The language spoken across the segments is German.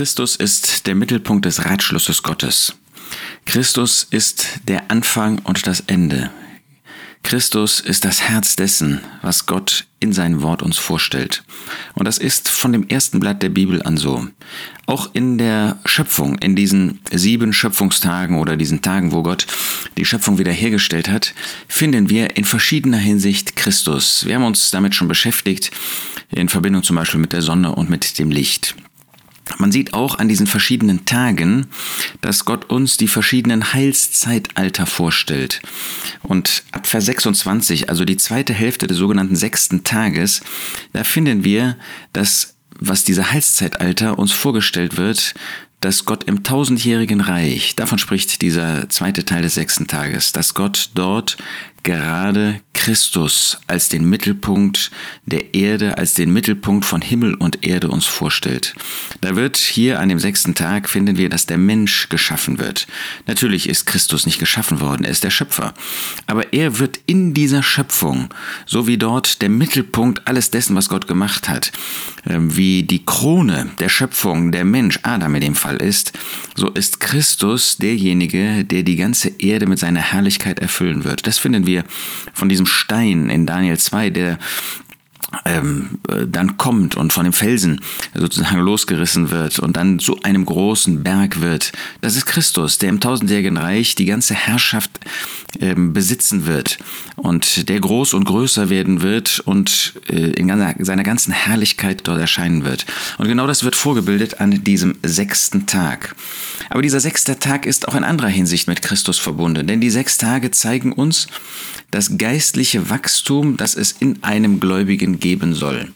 Christus ist der Mittelpunkt des Ratschlusses Gottes. Christus ist der Anfang und das Ende. Christus ist das Herz dessen, was Gott in seinem Wort uns vorstellt. Und das ist von dem ersten Blatt der Bibel an so. Auch in der Schöpfung, in diesen sieben Schöpfungstagen oder diesen Tagen, wo Gott die Schöpfung wiederhergestellt hat, finden wir in verschiedener Hinsicht Christus. Wir haben uns damit schon beschäftigt, in Verbindung zum Beispiel mit der Sonne und mit dem Licht. Man sieht auch an diesen verschiedenen Tagen, dass Gott uns die verschiedenen Heilszeitalter vorstellt. Und ab Vers 26, also die zweite Hälfte des sogenannten sechsten Tages, da finden wir, dass was diese Heilszeitalter uns vorgestellt wird, dass Gott im tausendjährigen Reich, davon spricht dieser zweite Teil des sechsten Tages, dass Gott dort gerade Christus als den Mittelpunkt der Erde, als den Mittelpunkt von Himmel und Erde uns vorstellt. Da wird hier an dem sechsten Tag finden wir, dass der Mensch geschaffen wird. Natürlich ist Christus nicht geschaffen worden, er ist der Schöpfer. Aber er wird in dieser Schöpfung, so wie dort der Mittelpunkt alles dessen, was Gott gemacht hat, ähm, wie die Krone der Schöpfung der Mensch, Adam in dem Fall ist, so ist Christus derjenige, der die ganze Erde mit seiner Herrlichkeit erfüllen wird. Das finden wir wir von diesem Stein in Daniel 2, der ähm, äh, dann kommt und von dem Felsen sozusagen losgerissen wird und dann zu einem großen Berg wird. Das ist Christus, der im tausendjährigen Reich die ganze Herrschaft ähm, besitzen wird und der groß und größer werden wird und äh, in seiner ganzen Herrlichkeit dort erscheinen wird. Und genau das wird vorgebildet an diesem sechsten Tag. Aber dieser sechste Tag ist auch in anderer Hinsicht mit Christus verbunden, denn die sechs Tage zeigen uns, das geistliche Wachstum, das es in einem Gläubigen geben soll.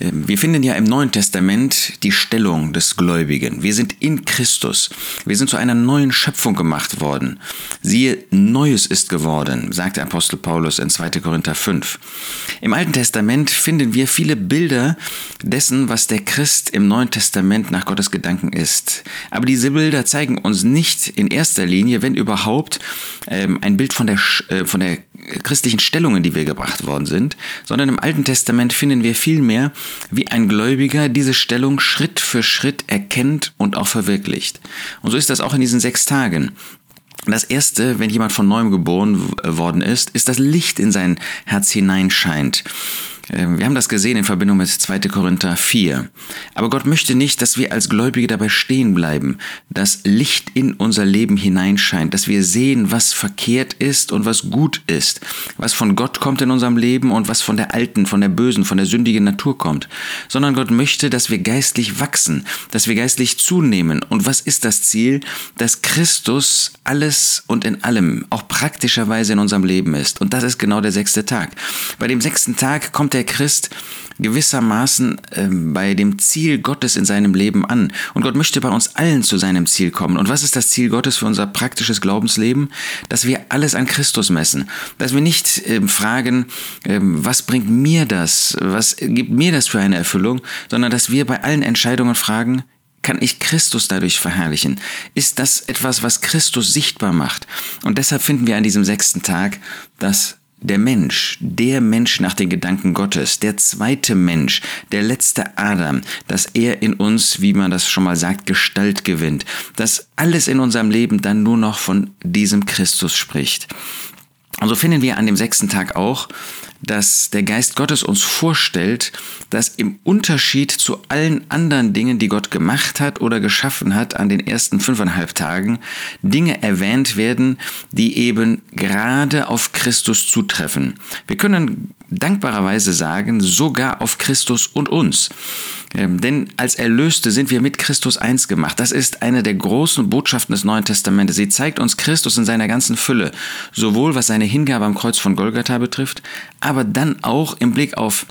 Ähm, wir finden ja im Neuen Testament die Stellung des Gläubigen. Wir sind in Christus. Wir sind zu einer neuen Schöpfung gemacht worden. Siehe, Neues ist geworden, sagt der Apostel Paulus in 2. Korinther 5. Im Alten Testament finden wir viele Bilder dessen, was der Christ im Neuen Testament nach Gottes Gedanken ist. Aber diese Bilder zeigen uns nicht in erster Linie, wenn überhaupt, ähm, ein Bild von der, äh, von der christlichen Stellungen, die wir gebracht worden sind, sondern im Alten Testament finden wir vielmehr, wie ein Gläubiger diese Stellung Schritt für Schritt erkennt und auch verwirklicht. Und so ist das auch in diesen sechs Tagen. Das erste, wenn jemand von neuem geboren worden ist, ist das Licht in sein Herz hineinscheint. Ähm, wir haben das gesehen in Verbindung mit 2. Korinther 4. Aber Gott möchte nicht, dass wir als Gläubige dabei stehen bleiben, dass Licht in unser Leben hineinscheint, dass wir sehen, was verkehrt ist und was gut ist, was von Gott kommt in unserem Leben und was von der alten, von der bösen, von der sündigen Natur kommt, sondern Gott möchte, dass wir geistlich wachsen, dass wir geistlich zunehmen. Und was ist das Ziel? Dass Christus alles und in allem, auch praktischerweise in unserem Leben ist. Und das ist genau der sechste Tag. Bei dem sechsten Tag kommt der der Christ gewissermaßen äh, bei dem Ziel Gottes in seinem Leben an. Und Gott möchte bei uns allen zu seinem Ziel kommen. Und was ist das Ziel Gottes für unser praktisches Glaubensleben? Dass wir alles an Christus messen. Dass wir nicht äh, fragen, äh, was bringt mir das? Was gibt mir das für eine Erfüllung? Sondern dass wir bei allen Entscheidungen fragen, kann ich Christus dadurch verherrlichen? Ist das etwas, was Christus sichtbar macht? Und deshalb finden wir an diesem sechsten Tag, dass der Mensch, der Mensch nach den Gedanken Gottes, der zweite Mensch, der letzte Adam, dass er in uns, wie man das schon mal sagt, Gestalt gewinnt, dass alles in unserem Leben dann nur noch von diesem Christus spricht. Und so finden wir an dem sechsten Tag auch, dass der Geist Gottes uns vorstellt, dass im Unterschied zu allen anderen Dingen, die Gott gemacht hat oder geschaffen hat an den ersten fünfeinhalb Tagen, Dinge erwähnt werden, die eben gerade auf Christus zutreffen. Wir können dankbarerweise sagen, sogar auf Christus und uns. Ähm, denn als Erlöste sind wir mit Christus eins gemacht. Das ist eine der großen Botschaften des Neuen Testamentes. Sie zeigt uns Christus in seiner ganzen Fülle, sowohl was seine Hingabe am Kreuz von Golgatha betrifft, aber dann auch im Blick auf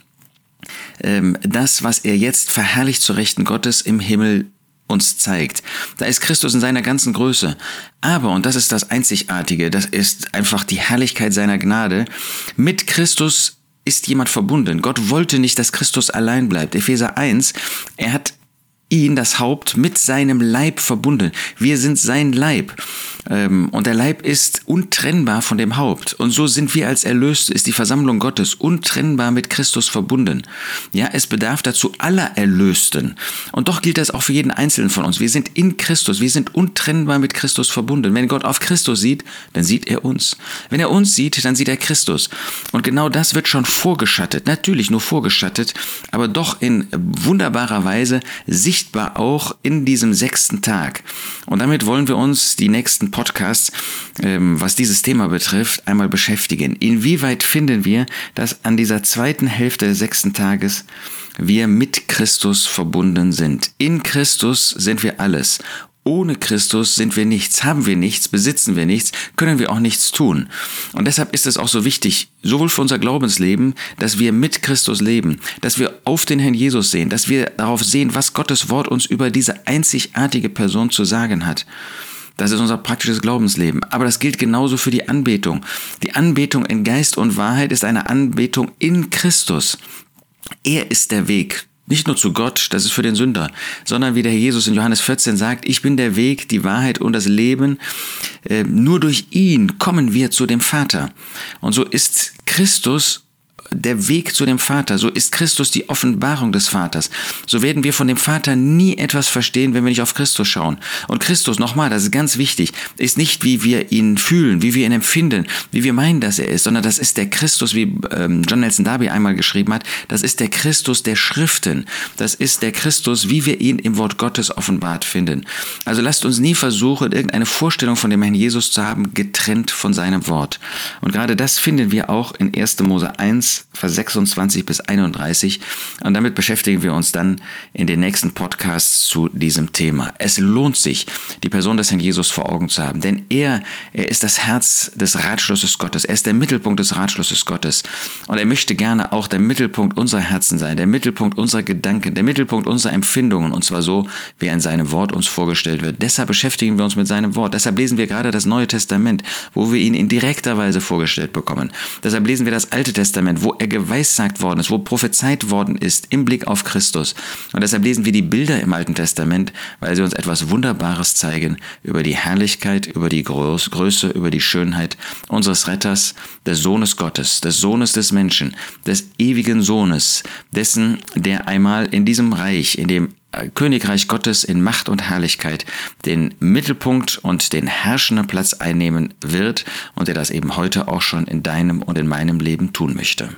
ähm, das, was er jetzt verherrlicht zu Rechten Gottes im Himmel uns zeigt. Da ist Christus in seiner ganzen Größe. Aber, und das ist das Einzigartige, das ist einfach die Herrlichkeit seiner Gnade, mit Christus ist jemand verbunden. Gott wollte nicht, dass Christus allein bleibt. Epheser 1, er hat ihn, das Haupt, mit seinem Leib verbunden. Wir sind sein Leib. Ähm, und der Leib ist untrennbar von dem Haupt. Und so sind wir als Erlöste, ist die Versammlung Gottes untrennbar mit Christus verbunden. Ja, es bedarf dazu aller Erlösten. Und doch gilt das auch für jeden Einzelnen von uns. Wir sind in Christus, wir sind untrennbar mit Christus verbunden. Wenn Gott auf Christus sieht, dann sieht er uns. Wenn er uns sieht, dann sieht er Christus. Und genau das wird schon vorgeschattet, natürlich nur vorgeschattet, aber doch in wunderbarer Weise sichtbar auch in diesem sechsten Tag. Und damit wollen wir uns die nächsten Podcasts, ähm, was dieses Thema betrifft, einmal beschäftigen. Inwieweit finden wir, dass an dieser zweiten Hälfte des sechsten Tages wir mit Christus verbunden sind. In Christus sind wir alles. Ohne Christus sind wir nichts, haben wir nichts, besitzen wir nichts, können wir auch nichts tun. Und deshalb ist es auch so wichtig, sowohl für unser Glaubensleben, dass wir mit Christus leben, dass wir auf den Herrn Jesus sehen, dass wir darauf sehen, was Gottes Wort uns über diese einzigartige Person zu sagen hat. Das ist unser praktisches Glaubensleben. Aber das gilt genauso für die Anbetung. Die Anbetung in Geist und Wahrheit ist eine Anbetung in Christus. Er ist der Weg. Nicht nur zu Gott, das ist für den Sünder, sondern wie der Jesus in Johannes 14 sagt, ich bin der Weg, die Wahrheit und das Leben. Äh, nur durch ihn kommen wir zu dem Vater. Und so ist Christus der Weg zu dem Vater. So ist Christus die Offenbarung des Vaters. So werden wir von dem Vater nie etwas verstehen, wenn wir nicht auf Christus schauen. Und Christus, nochmal, das ist ganz wichtig, ist nicht, wie wir ihn fühlen, wie wir ihn empfinden, wie wir meinen, dass er ist, sondern das ist der Christus, wie ähm, John Nelson Darby einmal geschrieben hat, das ist der Christus der Schriften. Das ist der Christus, wie wir ihn im Wort Gottes offenbart finden. Also lasst uns nie versuchen, irgendeine Vorstellung von dem Herrn Jesus zu haben, getrennt von seinem Wort. Und gerade das finden wir auch in 1. Mose 1, Vers 26 bis 31. Und damit beschäftigen wir uns dann in den nächsten Podcasts zu diesem Thema. Es lohnt sich, die Person des Herrn Jesus vor Augen zu haben, denn er, er ist das Herz des Ratschlusses Gottes. Er ist der Mittelpunkt des Ratschlusses Gottes. Und er möchte gerne auch der Mittelpunkt unserer Herzen sein, der Mittelpunkt unserer Gedanken, der Mittelpunkt unserer Empfindungen. Und zwar so, wie er in seinem Wort uns vorgestellt wird. Deshalb beschäftigen wir uns mit seinem Wort. Deshalb lesen wir gerade das Neue Testament, wo wir ihn in direkter Weise vorgestellt bekommen. Deshalb lesen wir das Alte Testament, wo wo er geweissagt worden ist, wo prophezeit worden ist im Blick auf Christus. Und deshalb lesen wir die Bilder im Alten Testament, weil sie uns etwas Wunderbares zeigen über die Herrlichkeit, über die Größe, über die Schönheit unseres Retters, des Sohnes Gottes, des Sohnes des Menschen, des ewigen Sohnes, dessen, der einmal in diesem Reich, in dem Königreich Gottes in Macht und Herrlichkeit den Mittelpunkt und den herrschenden Platz einnehmen wird und er das eben heute auch schon in deinem und in meinem Leben tun möchte.